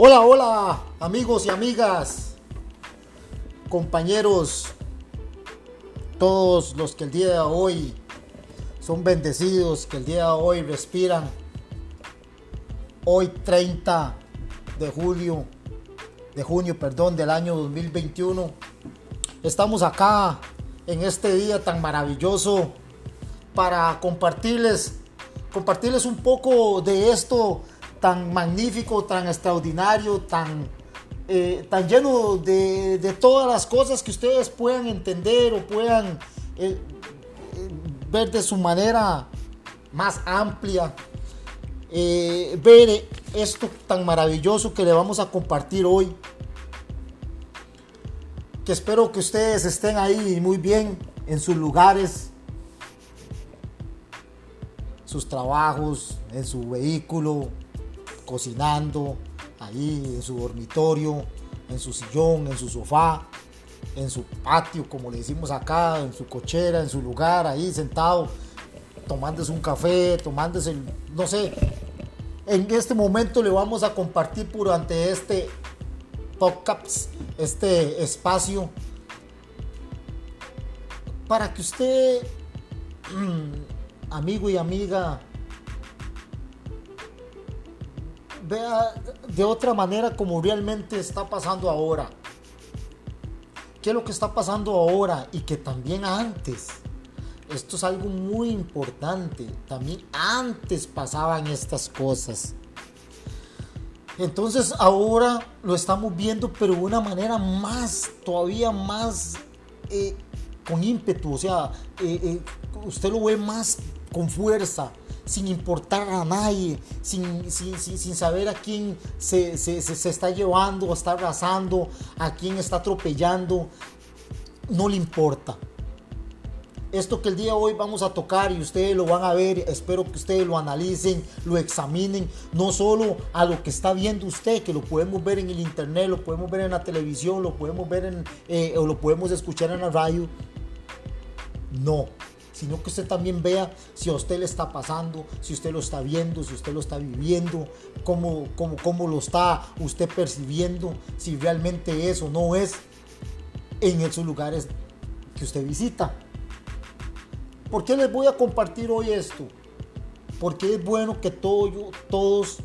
Hola, hola, amigos y amigas, compañeros, todos los que el día de hoy son bendecidos, que el día de hoy respiran. Hoy 30 de julio, de junio, perdón, del año 2021. Estamos acá en este día tan maravilloso para compartirles compartirles un poco de esto tan magnífico, tan extraordinario, tan, eh, tan lleno de, todas las cosas que ustedes puedan entender o puedan eh, eh, ver de su manera más amplia. ver esto tan maravilloso que le vamos a compartir hoy. Que espero que ustedes estén ahí muy bien en sus lugares, sus trabajos, en su vehículo, cocinando, ahí en su dormitorio, en su sillón, en su sofá, en su patio, como le decimos acá, en su cochera, en su lugar, ahí sentado, tomándose un café, tomándose, no sé. En este momento le vamos a compartir durante este podcast, este espacio, para que usted amigo y amiga, vea de otra manera como realmente está pasando ahora. ¿Qué es lo que está pasando ahora y que también antes? Esto es algo muy importante. También antes pasaban estas cosas. Entonces ahora lo estamos viendo, pero de una manera más, todavía más eh, con ímpetu. O sea, eh, eh, usted lo ve más con fuerza, sin importar a nadie, sin, sin, saber a quién se, está llevando, está arrasando, a quién está atropellando, no le importa. Esto que el día de hoy vamos a tocar y ustedes lo van a ver, espero que ustedes lo analicen, lo examinen, no solo a lo que está viendo usted, que lo podemos ver en el internet, lo podemos ver en la televisión, lo podemos ver en, eh, o lo podemos escuchar en la radio. No, sino que usted también vea si a usted le está pasando, si usted lo está viendo, si usted lo está viviendo, cómo, cómo, cómo lo está usted percibiendo, si realmente es o no es en esos lugares que usted visita. ¿Por qué les voy a compartir hoy esto? Porque es bueno que todo, todos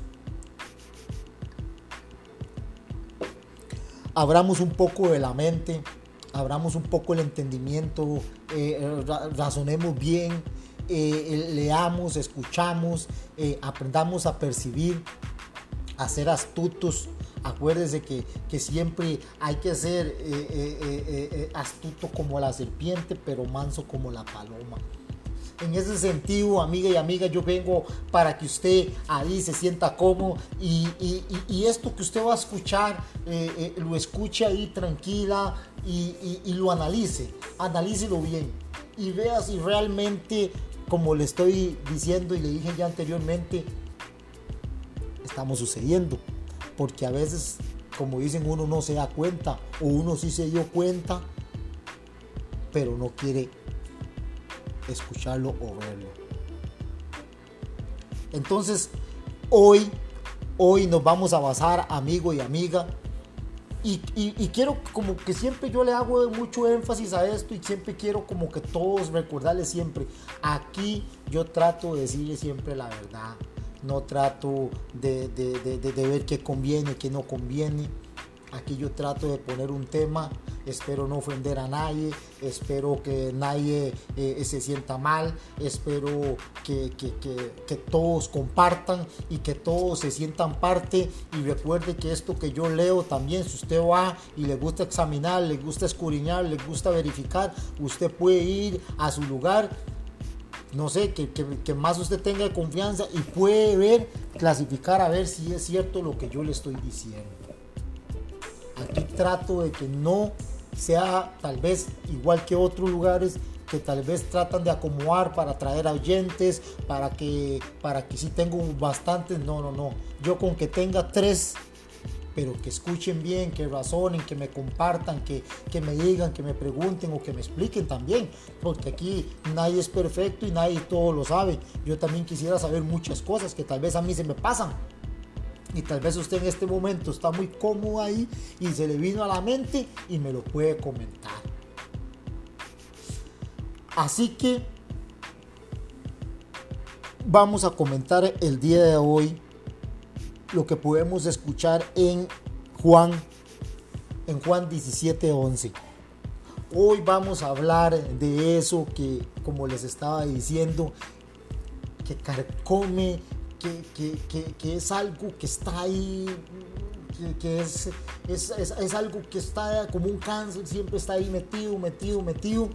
abramos un poco de la mente abramos un poco el entendimiento, eh, razonemos bien, eh, leamos, escuchamos, eh, aprendamos a percibir, a ser astutos. Acuérdese que, que siempre hay que ser astuto como la serpiente, pero manso como la paloma. En ese sentido, amiga y amiga, yo vengo para que usted ahí se sienta cómodo y, esto que usted va a escuchar, eh, eh, lo escuche ahí tranquila y, lo analice, analícelo bien y vea si realmente, como le estoy diciendo y le dije ya anteriormente, estamos sucediendo. Porque a veces, como dicen, uno no se da cuenta o uno sí se dio cuenta, pero no quiere escucharlo o verlo. Entonces, hoy, hoy nos vamos a basar, amigo y amiga, y, quiero como que siempre yo le hago mucho énfasis a esto y siempre quiero como que todos recordarles siempre, aquí yo trato de decirle siempre la verdad, no trato de, de ver qué conviene, qué no conviene Aquí yo trato de poner un tema, espero no ofender a nadie, espero que nadie eh, se sienta mal, espero que, todos compartan y que todos se sientan parte y recuerde que esto que yo leo también, si usted va y le gusta examinar, le gusta escudriñar, le gusta verificar, usted puede ir a su lugar no sé, que, que, más usted tenga confianza y puede ver, clasificar a ver si es cierto lo que yo le estoy diciendo. Aquí trato de que no sea tal vez igual que otros lugares que tal vez tratan de acomodar para atraer oyentes, para que, para que si tengo bastantes, no, no, no. Yo con que tenga tres, pero que escuchen bien, que razonen, que me compartan, que, que me digan, que me pregunten o que me expliquen también, porque aquí nadie es perfecto y nadie todo lo sabe. Yo también quisiera saber muchas cosas que tal vez a mí se me pasan Y tal vez usted en este momento está muy cómodo ahí y se le vino a la mente y me lo puede comentar. Así que vamos a comentar el día de hoy lo que podemos escuchar en Juan en Juan 17:11. Hoy vamos a hablar de eso que, como les estaba diciendo, que carcome, que, es algo que está ahí, que, es, es, algo que está como un cáncer, siempre está ahí metido, metido, metido,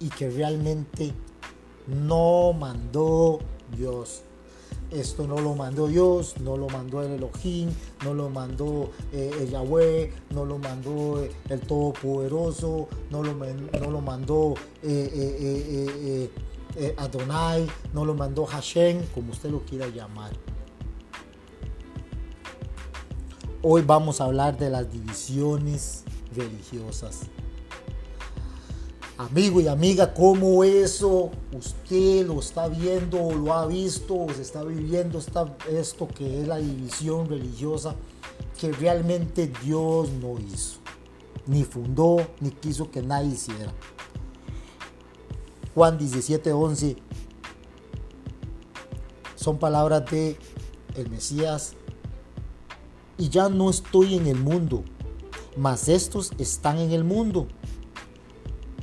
y que realmente no mandó Dios. Esto no lo mandó Dios, no lo mandó el Elohim, no lo mandó eh, el Yahweh, no lo mandó eh, el Todopoderoso, no lo, no lo mandó eh, Adonai, no lo mandó Hashem, como usted lo quiera llamar. Hoy vamos a hablar de las divisiones religiosas. Amigo y amiga, ¿cómo eso usted lo está viendo o lo ha visto o se está viviendo esto que es la división religiosa que realmente Dios no hizo, ni fundó, ni quiso que nadie hiciera? Juan 17, 11 son palabras de el Mesías y ya no estoy en el mundo, mas estos están en el mundo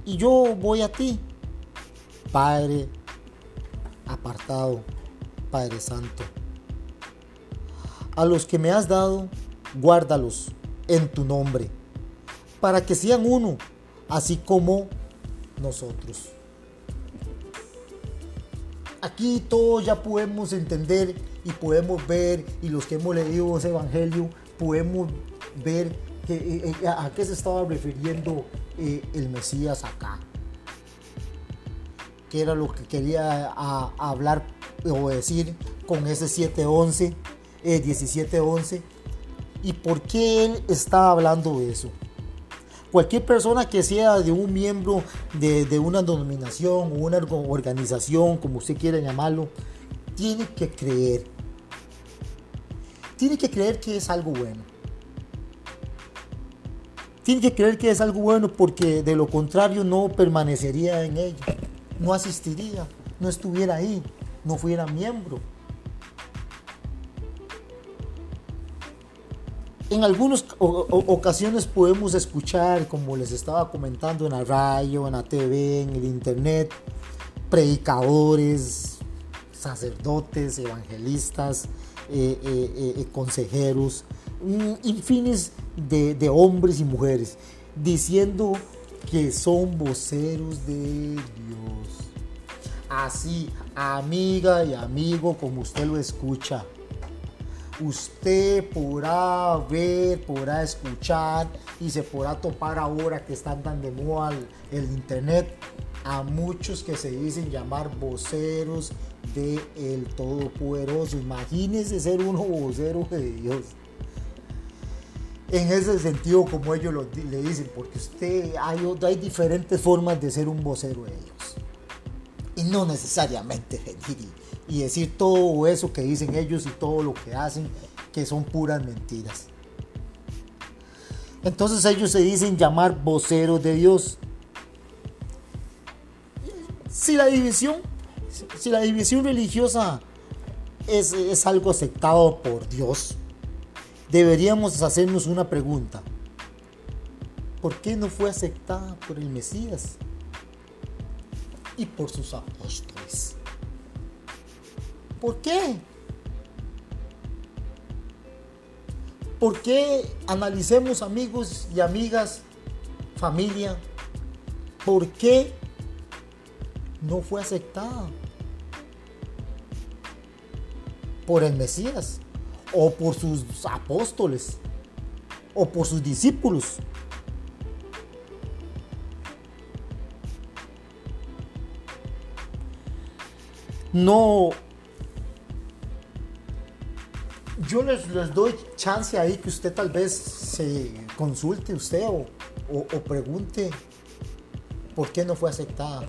y yo voy a ti, Padre apartado, Padre Santo. A los que me has dado, guárdalos en tu nombre, para que sean uno, así como nosotros. Aquí todos ya podemos entender y podemos ver, y los que hemos leído ese evangelio, podemos ver eh, eh, a qué se estaba refiriendo eh, el Mesías acá. Que era lo que quería hablar o decir con ese 711, 1711. ¿Y por qué él está hablando de eso? Cualquier persona que sea de un miembro de, una denominación o una organización, como usted quiera llamarlo, tiene que creer. Tiene que creer que es algo bueno tiene que creer que es algo bueno porque de lo contrario no permanecería en ello, no asistiría, no estuviera ahí, no fuera miembro. En algunas ocasiones podemos escuchar, como les estaba comentando, en la radio, en la TV, en el internet, predicadores, sacerdotes, evangelistas, eh, eh, eh, consejeros, infines de, hombres y mujeres diciendo que son voceros de Dios. Así, amiga y amigo, como usted lo escucha, usted podrá ver, podrá escuchar y se podrá topar ahora que están tan de moda el, internet a muchos que se dicen llamar voceros de el Todopoderoso. Imagínese ser uno vocero de Dios en ese sentido como ellos le dicen, porque usted hay, hay diferentes formas de ser un vocero de ellos. Y no necesariamente venir y, decir todo eso que dicen ellos y todo lo que hacen, que son puras mentiras. Entonces ellos se dicen llamar voceros de Dios. Si la división, si la división religiosa es, es algo aceptado por Dios, deberíamos hacernos una pregunta. ¿Por qué no fue aceptada por el Mesías y por sus apóstoles? ¿Por qué? ¿Por qué analicemos amigos y amigas, familia? ¿Por qué no fue aceptada por el Mesías? o por sus apóstoles o por sus discípulos. No, yo les, les, doy chance ahí que usted tal vez se consulte usted o, o pregunte por qué no fue aceptada.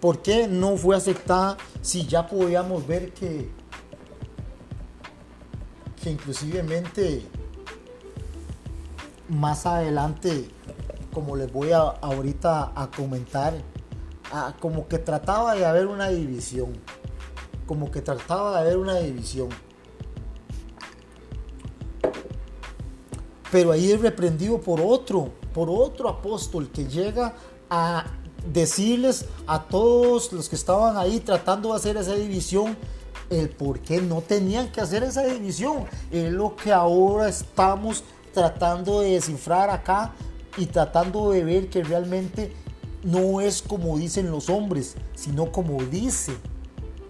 ¿Por qué no fue aceptada si ya podíamos ver que, que inclusivemente más adelante, como les voy a, ahorita a comentar, como que trataba de haber una división, como que trataba de haber una división. Pero ahí es reprendido por otro, por otro apóstol que llega a decirles a todos los que estaban ahí tratando de hacer esa división el por qué no tenían que hacer esa división. Es lo que ahora estamos tratando de descifrar acá y tratando de ver que realmente no es como dicen los hombres, sino como dice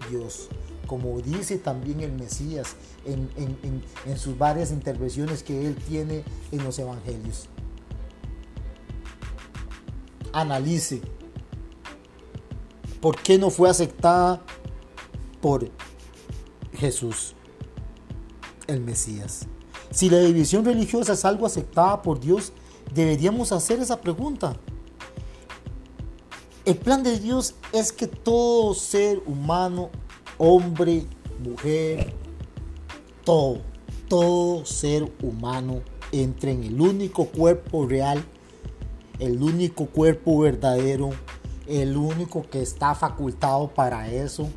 Dios, como dice también el Mesías en, sus varias intervenciones que él tiene en los evangelios. Analice ¿Por qué no fue aceptada por Jesús, el Mesías? Si la división religiosa es algo aceptada por Dios, deberíamos hacer esa pregunta. El plan de Dios es que todo ser humano, hombre, mujer, todo, todo ser humano entre en el único cuerpo real, el único cuerpo verdadero el único que está facultado para eso,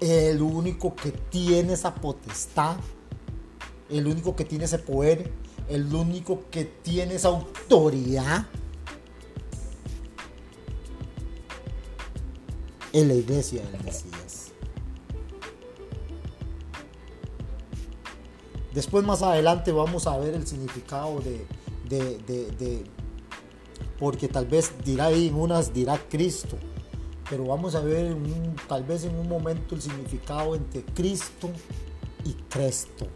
el único que tiene esa potestad, el único que tiene ese poder, el único que tiene esa autoridad. En la iglesia del Mesías. Después más adelante vamos a ver el significado de, de porque tal vez dirá ahí en unas dirá Cristo, pero vamos a ver tal vez en un momento el significado entre Cristo y Cristo,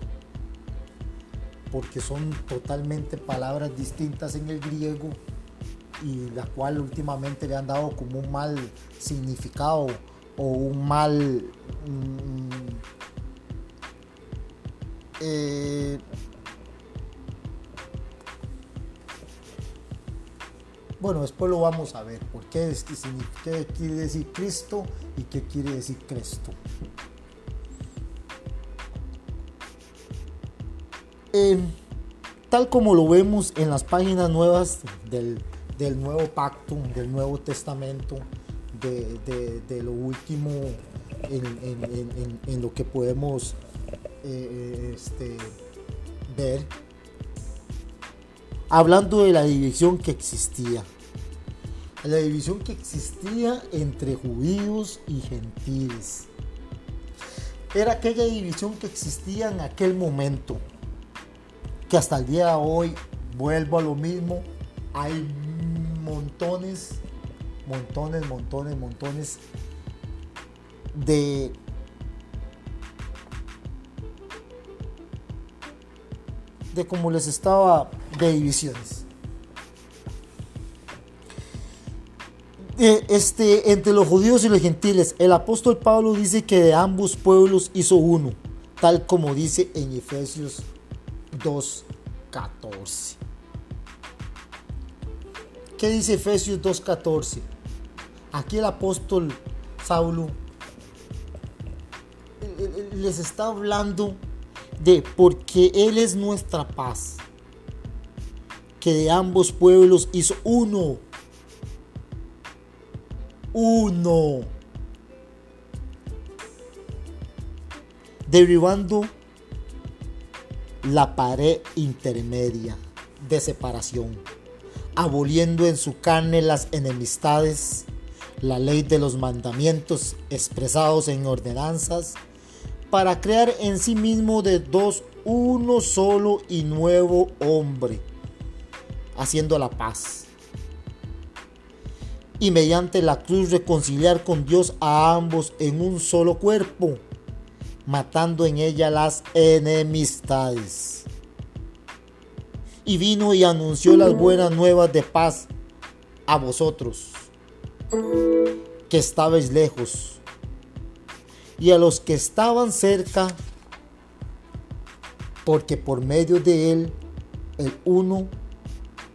porque son totalmente palabras distintas en el griego y la cual últimamente le han dado como un mal significado o un mal mm, eh, Bueno, después lo vamos a ver. ¿Por qué, qué quiere decir Cristo y qué quiere decir Cristo? Eh, tal como lo vemos en las páginas nuevas del, Nuevo Pacto, del Nuevo Testamento, de, lo último en, lo que podemos eh, este, ver hablando de la división que existía. La división que existía entre judíos y gentiles. Era aquella división que existía en aquel momento. Que hasta el día de hoy, vuelvo a lo mismo, hay montones, montones, montones, montones de de como les estaba de divisiones. Eh, este, entre los judíos y los gentiles, el apóstol Pablo dice que de ambos pueblos hizo uno, tal como dice en Efesios 2.14. ¿Qué dice Efesios 2.14? Aquí el apóstol Saulo les está hablando de porque Él es nuestra paz que de ambos pueblos hizo uno. Uno. Derribando la pared intermedia de separación, aboliendo en su carne las enemistades, la ley de los mandamientos expresados en ordenanzas, para crear en sí mismo de dos uno solo y nuevo hombre haciendo la paz. Y mediante la cruz reconciliar con Dios a ambos en un solo cuerpo, matando en ella las enemistades. Y vino y anunció las buenas nuevas de paz a vosotros, que estabais lejos, y a los que estaban cerca, porque por medio de él el uno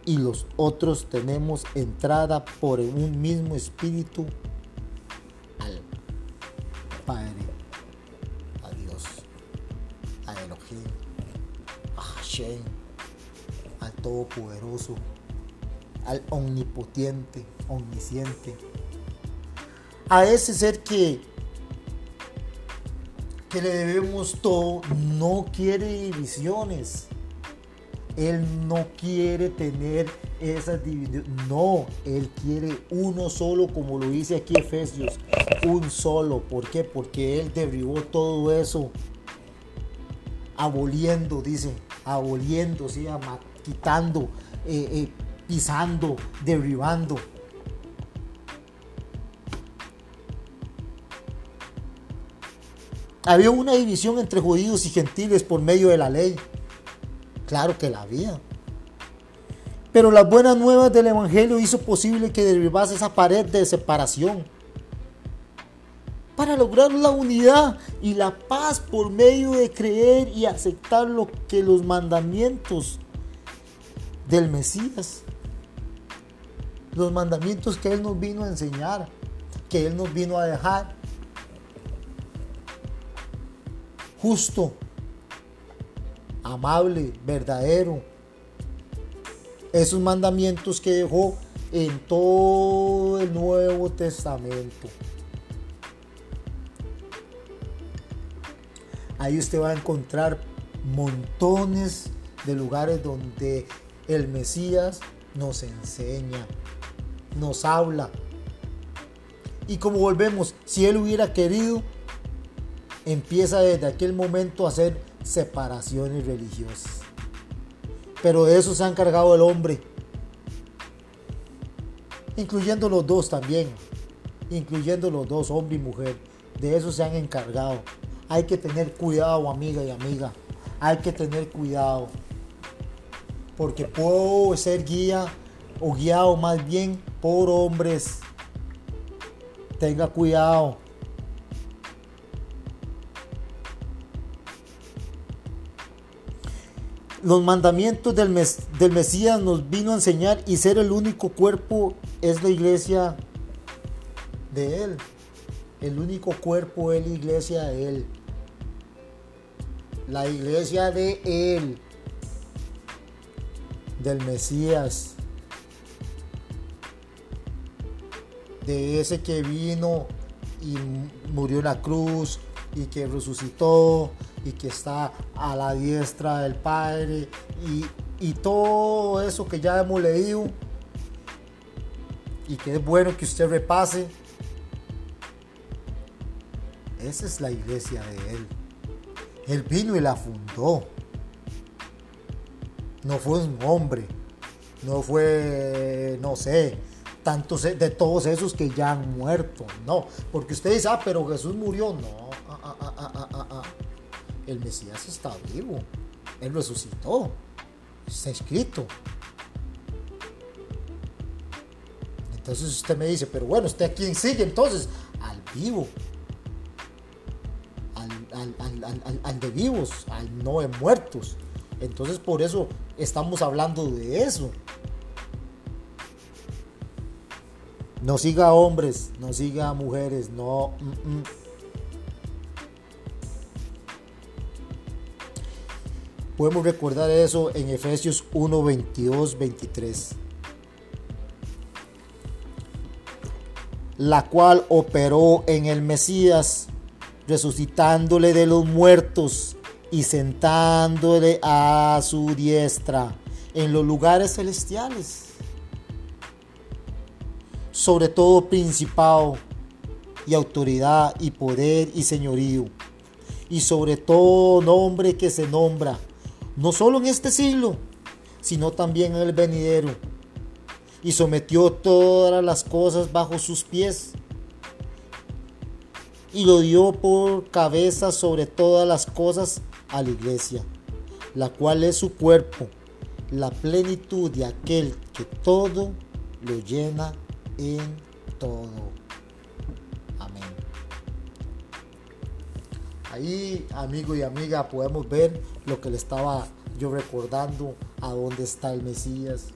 y los otros tenemos entrada por un mismo espíritu Padre, a Dios, a Elohim, a Hashem, al Todopoderoso, al Omnipotente, Omnisciente, a ese ser que, que le debemos todo, no quiere divisiones. Él no quiere tener esas divisiones. No, Él quiere uno solo, como lo dice aquí Efesios. Un solo. ¿Por qué? Porque Él derribó todo eso. Aboliendo, dice. Aboliendo, ¿sí? Quitando, eh, eh, pisando, derribando. Había una división entre judíos y gentiles por medio de la ley. Claro que la había. Pero las buenas nuevas del Evangelio hizo posible que derribase esa pared de separación. Para lograr la unidad y la paz por medio de creer y aceptar lo que los mandamientos del Mesías, los mandamientos que Él nos vino a enseñar, que Él nos vino a dejar, justo, amable, verdadero. Esos mandamientos que dejó en todo el Nuevo Testamento. Ahí usted va a encontrar montones de lugares donde el Mesías nos enseña, nos habla. Y como volvemos, si él hubiera querido, empieza desde aquel momento a hacer separaciones religiosas. Pero de eso se ha encargado el hombre, incluyendo los dos también, incluyendo los dos, hombre y mujer. De eso se han encargado. Hay que tener cuidado, amiga y amiga. Hay que tener cuidado. Porque puedo ser guía o guiado más bien por hombres. Tenga cuidado. los mandamientos del, del Mesías nos vino a enseñar y ser el único cuerpo es la iglesia de Él. El único cuerpo es la iglesia de Él. La iglesia de Él. Del Mesías. De ese que vino y murió en la cruz y que resucitó y que está a la diestra del Padre y, todo eso que ya hemos leído y que es bueno que usted repase. Esa es la iglesia de Él. Él vino y la fundó. No fue un hombre. No fue, no sé, tantos de todos esos que ya han muerto. No, porque usted dice, ah, pero Jesús murió. No, ah, ah, ah, el Mesías está vivo. Él resucitó. Está escrito. Entonces usted me dice, pero bueno, ¿usted a quién sigue entonces? Al vivo. Al, de vivos, al no de muertos. Entonces por eso estamos hablando de eso. No siga hombres, no siga mujeres, no. Mm, mm. Podemos recordar eso en Efesios 1, 22, 23. La cual operó en el Mesías, resucitándole de los muertos y sentándole a su diestra en los lugares celestiales. Sobre todo principado y autoridad y poder y señorío. Y sobre todo nombre que se nombra no solo en este siglo, sino también en el venidero, y sometió todas las cosas bajo sus pies, y lo dio por cabeza sobre todas las cosas a la iglesia, la cual es su cuerpo, la plenitud de aquel que todo lo llena en todo. Ahí, amigo y amiga, podemos ver lo que le estaba yo recordando, a dónde está el Mesías,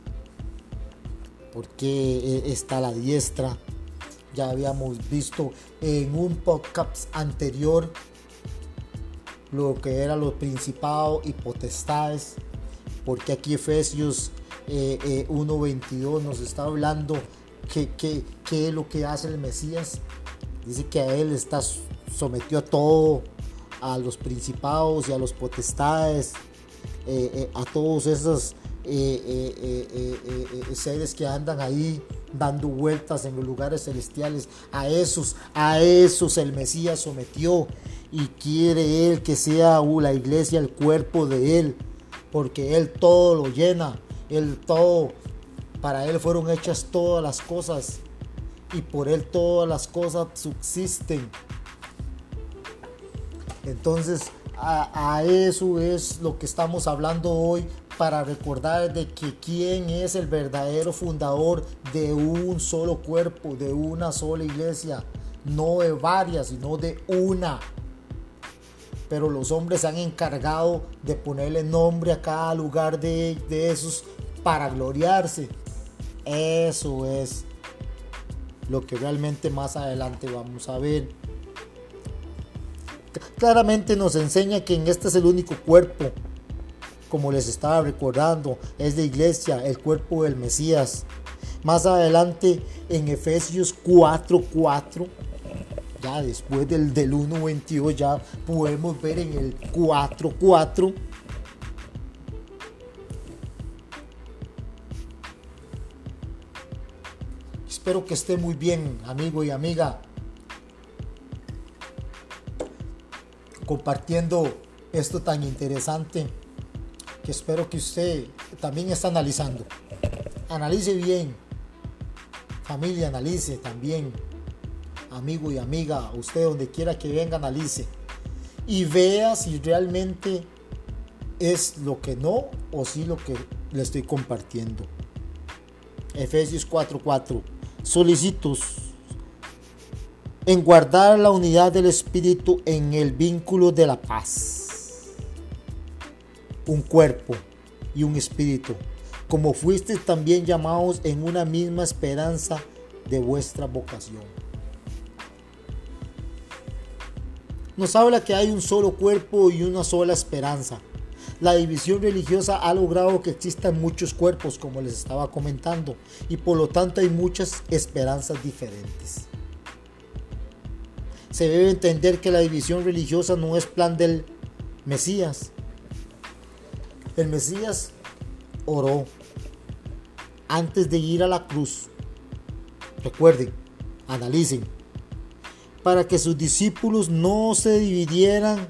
por qué e, está la diestra, Ya habíamos visto en un podcast anterior lo que eran los principados y potestades, porque aquí Efesios 1.22 nos está hablando que, que, es lo que hace el Mesías. Dice que a él está sometió a todo, a los principados y a los potestades, eh, eh, a todos esos eh, seres que andan ahí dando vueltas en los lugares celestiales. A esos, a esos el Mesías sometió y quiere él que sea la iglesia el cuerpo de él, porque él todo lo llena, él todo, para él fueron hechas todas las cosas y por él todas las cosas subsisten. Entonces, a, eso es lo que estamos hablando hoy para recordar de que quién es el verdadero fundador de un solo cuerpo, de una sola iglesia, no de varias, sino de una. Pero los hombres se han encargado de ponerle nombre a cada lugar de, de esos para gloriarse. Eso es lo que realmente más adelante vamos a ver claramente nos enseña que en este es el único cuerpo, como les estaba recordando, es la iglesia, el cuerpo del Mesías. Más adelante en Efesios 4:4, ya después del, del 1:22, ya podemos ver en el 4:4. Espero que esté muy bien, amigo y amiga. compartiendo esto tan interesante que espero que usted también está analizando. Analice bien, familia, analice también, amigo y amiga, usted donde quiera que venga, analice y vea si realmente es lo que no o si lo que le estoy compartiendo. Efesios 4:4. Solicitos en guardar la unidad del Espíritu en el vínculo de la paz. Un cuerpo y un espíritu, como fuisteis también llamados en una misma esperanza de vuestra vocación. Nos habla que hay un solo cuerpo y una sola esperanza. La división religiosa ha logrado que existan muchos cuerpos, como les estaba comentando, y por lo tanto hay muchas esperanzas diferentes se debe entender que la división religiosa no es plan del Mesías. El Mesías oró antes de ir a la cruz. Recuerden, analicen, para que sus discípulos no se dividieran.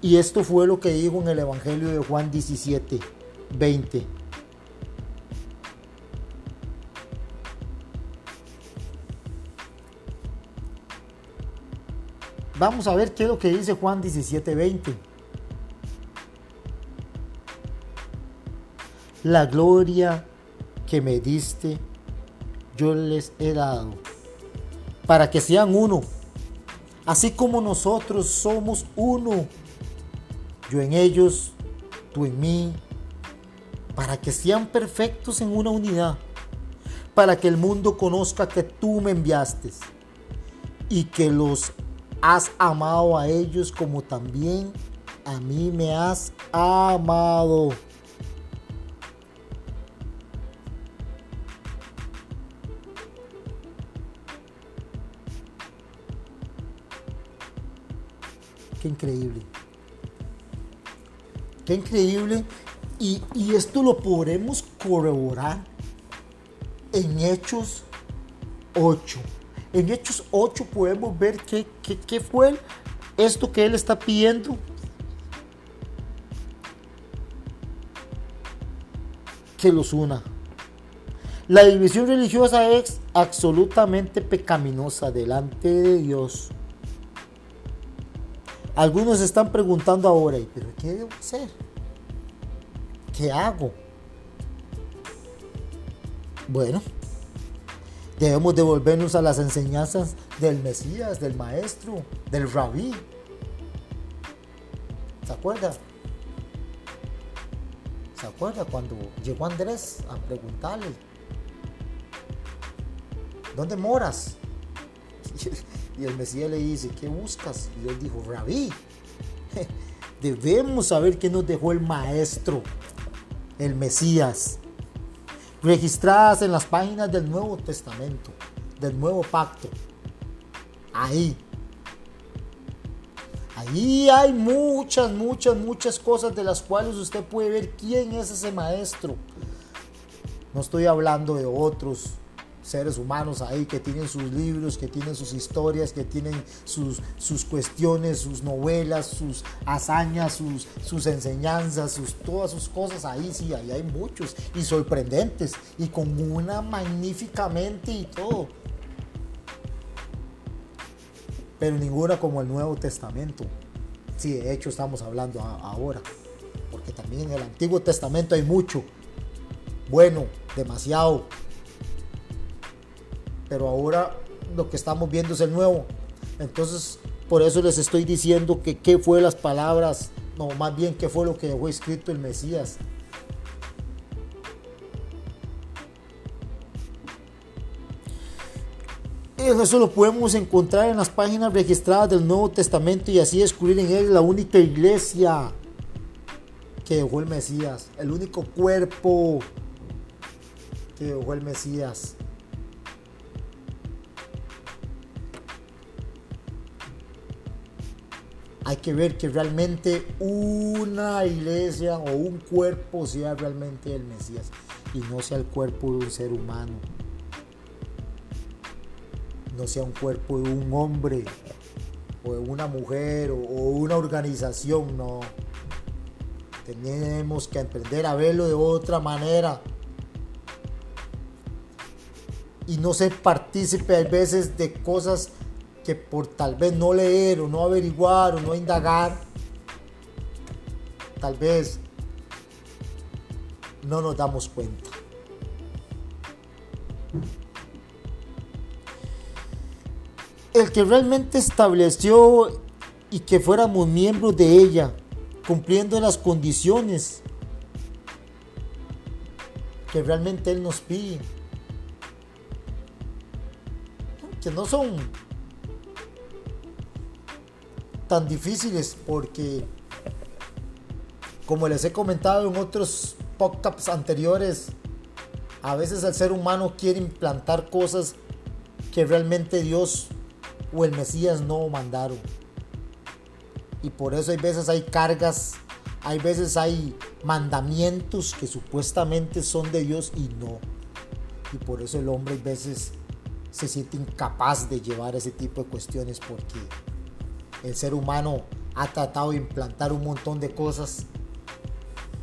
Y esto fue lo que dijo en el Evangelio de Juan 17, 20. Vamos a ver qué es lo que dice Juan 17:20. La gloria que me diste, yo les he dado, para que sean uno, así como nosotros somos uno, yo en ellos, tú en mí, para que sean perfectos en una unidad, para que el mundo conozca que tú me enviaste y que los has amado a ellos como también a mí me has amado. Qué increíble. Qué increíble. Y, y, esto lo podremos corroborar en Hechos 8. En Hechos 8 podemos ver qué, qué, fue esto que él está pidiendo. Que los una. La división religiosa es absolutamente pecaminosa delante de Dios. Algunos están preguntando ahora, ¿pero qué debo hacer? ¿Qué hago? Bueno, Debemos devolvernos a las enseñanzas del Mesías, del Maestro, del Rabí. ¿Se acuerda? ¿Se acuerda cuando llegó Andrés a preguntarle ¿dónde moras? Y el Mesías le dice, ¿qué buscas? Y él dijo, rabí, debemos saber qué nos dejó el Maestro, el Mesías, registradas en las páginas del Nuevo Testamento, del Nuevo Pacto. Ahí. Ahí hay muchas, muchas, muchas cosas de las cuales usted puede ver quién es ese maestro. No estoy hablando de otros seres humanos ahí que tienen sus libros, que tienen sus historias, que tienen sus, sus cuestiones, sus novelas, sus hazañas, sus, sus enseñanzas, sus, todas sus cosas. Ahí sí, ahí hay muchos y sorprendentes y con una magníficamente y todo. Pero ninguna como el Nuevo Testamento. Sí, de hecho estamos hablando ahora. Porque también en el Antiguo Testamento hay mucho. Bueno, demasiado pero ahora lo que estamos viendo es el nuevo. Entonces, por eso les estoy diciendo que qué fue las palabras, no, más bien qué fue lo que dejó escrito el Mesías. Eso lo podemos encontrar en las páginas registradas del Nuevo Testamento y así descubrir en él la única iglesia que dejó el Mesías, el único cuerpo que dejó el Mesías. Hay que ver que realmente una iglesia o un cuerpo sea realmente el Mesías y no sea el cuerpo de un ser humano. No sea un cuerpo de un hombre o de una mujer o, una organización, no. Tenemos que aprender a verlo de otra manera. Y no ser partícipe a veces de cosas que por tal vez no leer o no averiguar o no indagar, tal vez no nos damos cuenta. El que realmente estableció y que fuéramos miembros de ella, cumpliendo las condiciones que realmente Él nos pide, que no son tan difíciles porque, como les he comentado en otros podcasts anteriores, a veces el ser humano quiere implantar cosas que realmente Dios o el Mesías no mandaron. Y por eso hay veces hay cargas, hay veces hay mandamientos que supuestamente son de Dios y no. Y por eso el hombre a veces se siente incapaz de llevar ese tipo de cuestiones porque el ser humano ha tratado de implantar un montón de cosas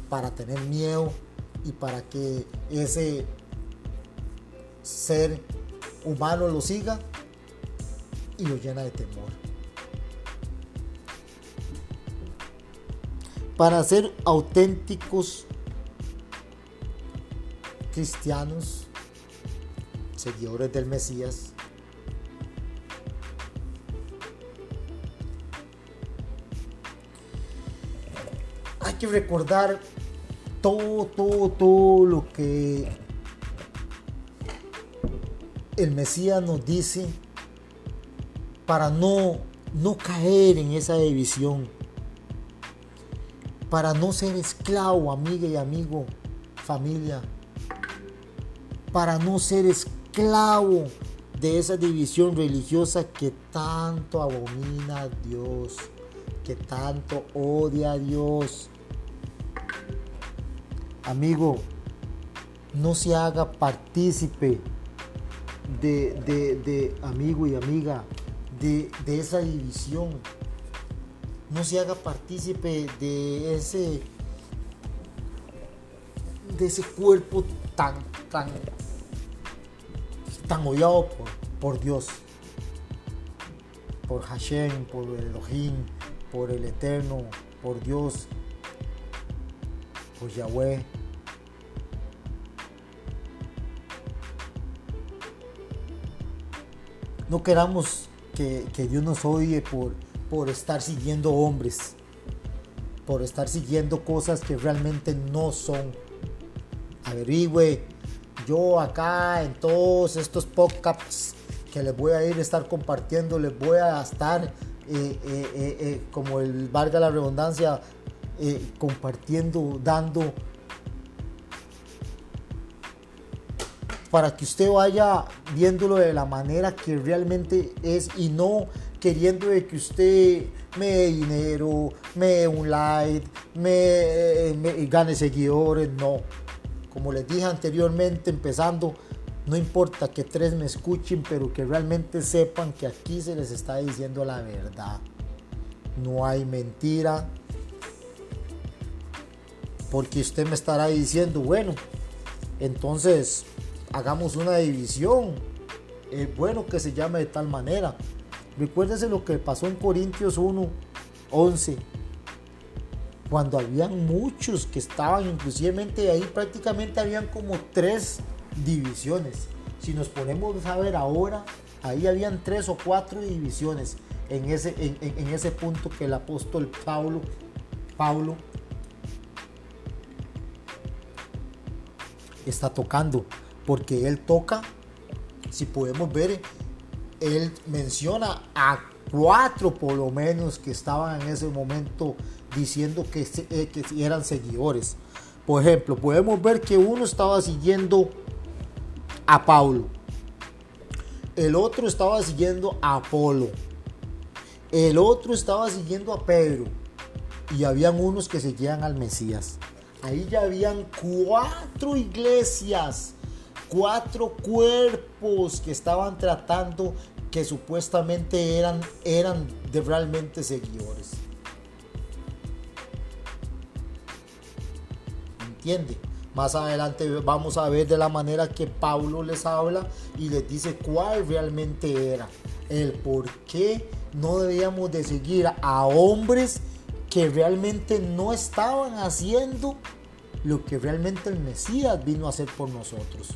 para tener miedo y para que ese ser humano lo siga y lo llena de temor. Para ser auténticos cristianos, seguidores del Mesías, recordar todo, todo, todo lo que el Mesías nos dice para no, no caer en esa división, para no ser esclavo, amiga y amigo, familia, para no ser esclavo de esa división religiosa que tanto abomina a Dios, que tanto odia a Dios, amigo, no se haga partícipe de, amigo y amiga de, esa división. No se haga partícipe de ese de ese cuerpo tan tan tan por, por Dios, por Hashem, por Elohim, por el Eterno, por Dios, por Yahweh. No queramos que, Dios nos odie por, por estar siguiendo hombres, por estar siguiendo cosas que realmente no son. Averigüe, yo acá en todos estos podcasts que les voy a ir a estar compartiendo, les voy a estar, eh, eh, eh, como el valga la redundancia, compartiendo, dando para que usted vaya viéndolo de la manera que realmente es y no queriendo de que usted me dé dinero, me dé un like, me, me gane seguidores, no. Como les dije anteriormente, empezando, no importa que tres me escuchen, pero que realmente sepan que aquí se les está diciendo la verdad. No hay mentira. Porque usted me estará diciendo, bueno, entonces hagamos una división. Es bueno que se llame de tal manera. Recuérdese lo que pasó en Corintios 1, 11. Cuando habían muchos que estaban, inclusive ahí prácticamente habían como tres divisiones. Si nos ponemos a ver ahora, ahí habían tres o cuatro divisiones en ese, en, ese punto que el apóstol Pablo está tocando porque él toca, si podemos ver, él menciona a cuatro por lo menos que estaban en ese momento diciendo que, eh, eran seguidores. Por ejemplo, podemos ver que uno estaba siguiendo a Pablo, el otro estaba siguiendo a Apolo, el otro estaba siguiendo a Pedro y habían unos que seguían al Mesías. Ahí ya habían cuatro iglesias cuatro cuerpos que estaban tratando que supuestamente eran, eran de realmente seguidores. ¿Entiende? Más adelante vamos a ver de la manera que Pablo les habla y les dice cuál realmente era. El por qué no debíamos de seguir a hombres que realmente no estaban haciendo lo que realmente el Mesías vino a hacer por nosotros.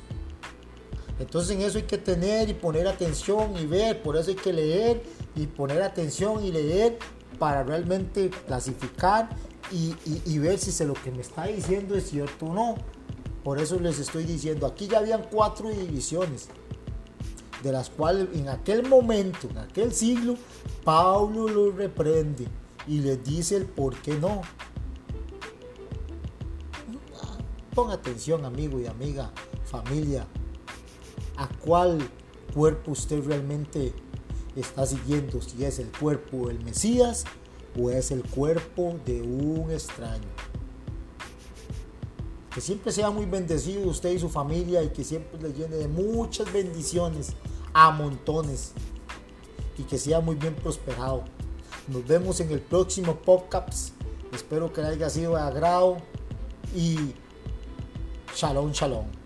Entonces en eso hay que tener y poner atención y ver, por eso hay que leer y poner atención y leer para realmente clasificar y, ver si se lo que me está diciendo es cierto o no. Por eso les estoy diciendo, aquí ya habían cuatro divisiones, de las cuales en aquel momento, en aquel siglo, Pablo los reprende y les dice el por qué no. Ponga atención amigo y amiga, familia, a cuál cuerpo usted realmente está siguiendo, si es el cuerpo del Mesías o es el cuerpo de un extraño. Que siempre sea muy bendecido usted y su familia y que siempre le llene de muchas bendiciones a montones y que sea muy bien prosperado. Nos vemos en el próximo podcast. Espero que haya sido de agrado y shalom, shalom.